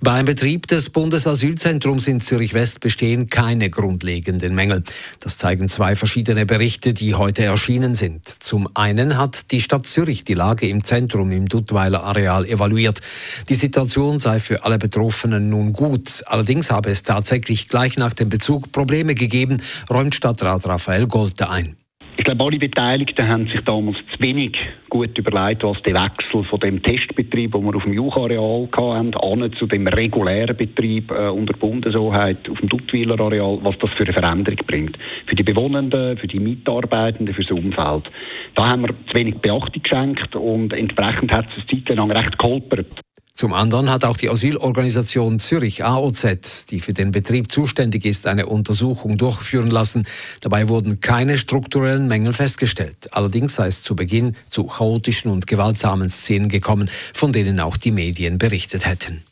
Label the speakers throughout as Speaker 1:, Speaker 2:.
Speaker 1: Beim Betrieb des Bundesasylzentrums in Zürich-West bestehen keine grundlegenden Mängel. Das zeigen zwei verschiedene Berichte, die heute erschienen sind. Zum einen hat die Stadt Zürich die Lage im Zentrum im Duttweiler Areal evaluiert. Die Situation sei für alle Betroffenen nun gut. Allerdings habe es tatsächlich gleich nach dem Bezug Probleme gegeben, räumt Stadtrat Raphael Golte ein.
Speaker 2: Ich glaube, alle Beteiligten haben sich damals zu wenig gut überlegt, was der Wechsel von dem Testbetrieb, den wir auf dem Juchareal hatten, an zu dem regulären Betrieb äh, unter Bundeshoheit auf dem Duttwiler Areal, was das für eine Veränderung bringt. Für die Bewohnenden, für die Mitarbeitenden, für das Umfeld. Da haben wir zu wenig Beachtung geschenkt und entsprechend hat es eine Zeit lang recht geholpert.
Speaker 1: Zum anderen hat auch die Asylorganisation Zürich AOZ, die für den Betrieb zuständig ist, eine Untersuchung durchführen lassen. Dabei wurden keine strukturellen Mängel festgestellt. Allerdings sei es zu Beginn zu chaotischen und gewaltsamen Szenen gekommen, von denen auch die Medien berichtet hätten.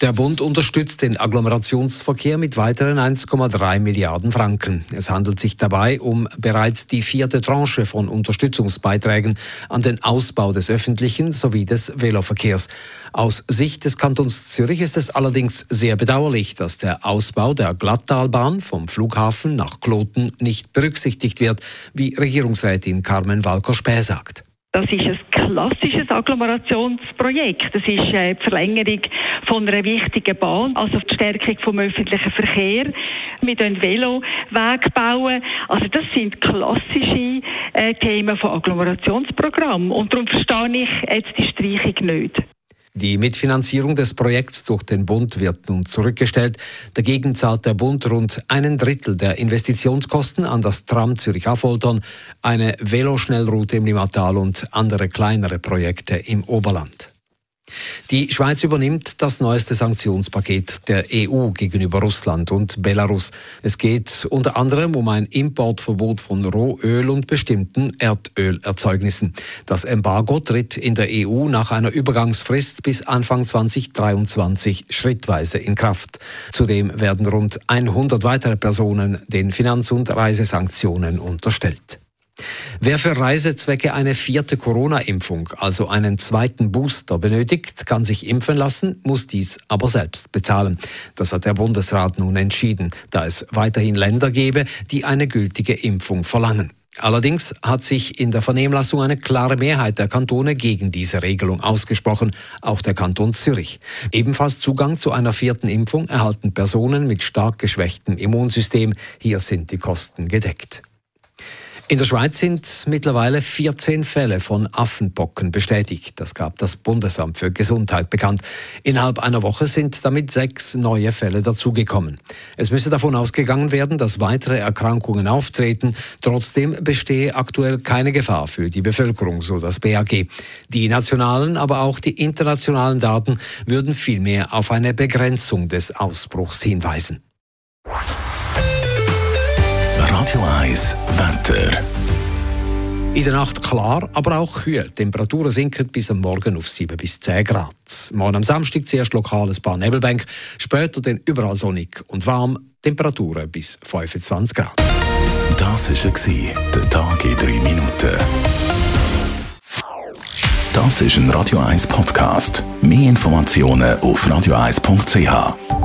Speaker 1: Der Bund unterstützt den Agglomerationsverkehr mit weiteren 1,3 Milliarden Franken. Es handelt sich dabei um bereits die vierte Tranche von Unterstützungsbeiträgen an den Ausbau des öffentlichen sowie des Veloverkehrs. Aus Sicht des Kantons Zürich ist es allerdings sehr bedauerlich, dass der Ausbau der Glattalbahn vom Flughafen nach Kloten nicht berücksichtigt wird, wie Regierungsrätin Carmen Walker-Späh sagt.
Speaker 3: Das ist ein klassisches Agglomerationsprojekt. Das ist äh, die Verlängerung von einer wichtigen Bahn, also die Stärkung vom öffentlichen Verkehr. Wir bauen Veloweg bauen. Also das sind klassische äh, Themen von Agglomerationsprogrammen. Und darum verstehe ich jetzt die Streichung nicht.
Speaker 1: Die Mitfinanzierung des Projekts durch den Bund wird nun zurückgestellt. Dagegen zahlt der Bund rund einen Drittel der Investitionskosten an das Tram Zürich-Affoltern, eine Veloschnellroute im Limmatal und andere kleinere Projekte im Oberland. Die Schweiz übernimmt das neueste Sanktionspaket der EU gegenüber Russland und Belarus. Es geht unter anderem um ein Importverbot von Rohöl und bestimmten Erdölerzeugnissen. Das Embargo tritt in der EU nach einer Übergangsfrist bis Anfang 2023 schrittweise in Kraft. Zudem werden rund 100 weitere Personen den Finanz- und Reisesanktionen unterstellt. Wer für Reisezwecke eine vierte Corona-Impfung, also einen zweiten Booster benötigt, kann sich impfen lassen, muss dies aber selbst bezahlen. Das hat der Bundesrat nun entschieden, da es weiterhin Länder gebe, die eine gültige Impfung verlangen. Allerdings hat sich in der Vernehmlassung eine klare Mehrheit der Kantone gegen diese Regelung ausgesprochen, auch der Kanton Zürich. Ebenfalls Zugang zu einer vierten Impfung erhalten Personen mit stark geschwächtem Immunsystem. Hier sind die Kosten gedeckt. In der Schweiz sind mittlerweile 14 Fälle von Affenbocken bestätigt. Das gab das Bundesamt für Gesundheit bekannt. Innerhalb einer Woche sind damit sechs neue Fälle dazugekommen. Es müsse davon ausgegangen werden, dass weitere Erkrankungen auftreten. Trotzdem bestehe aktuell keine Gefahr für die Bevölkerung, so das BAG. Die nationalen, aber auch die internationalen Daten würden vielmehr auf eine Begrenzung des Ausbruchs hinweisen.
Speaker 4: Radio 1 Wetter.
Speaker 1: In der Nacht klar, aber auch kühl. Temperaturen sinken bis am Morgen auf 7 bis 10 Grad. Morgen am Samstag zuerst lokal ein paar Nebelbänke, später dann überall sonnig und warm. Temperaturen bis 25 Grad.
Speaker 4: Das war der Tag in 3 Minuten. Das ist ein Radio 1 Podcast. Mehr Informationen auf radio1.ch.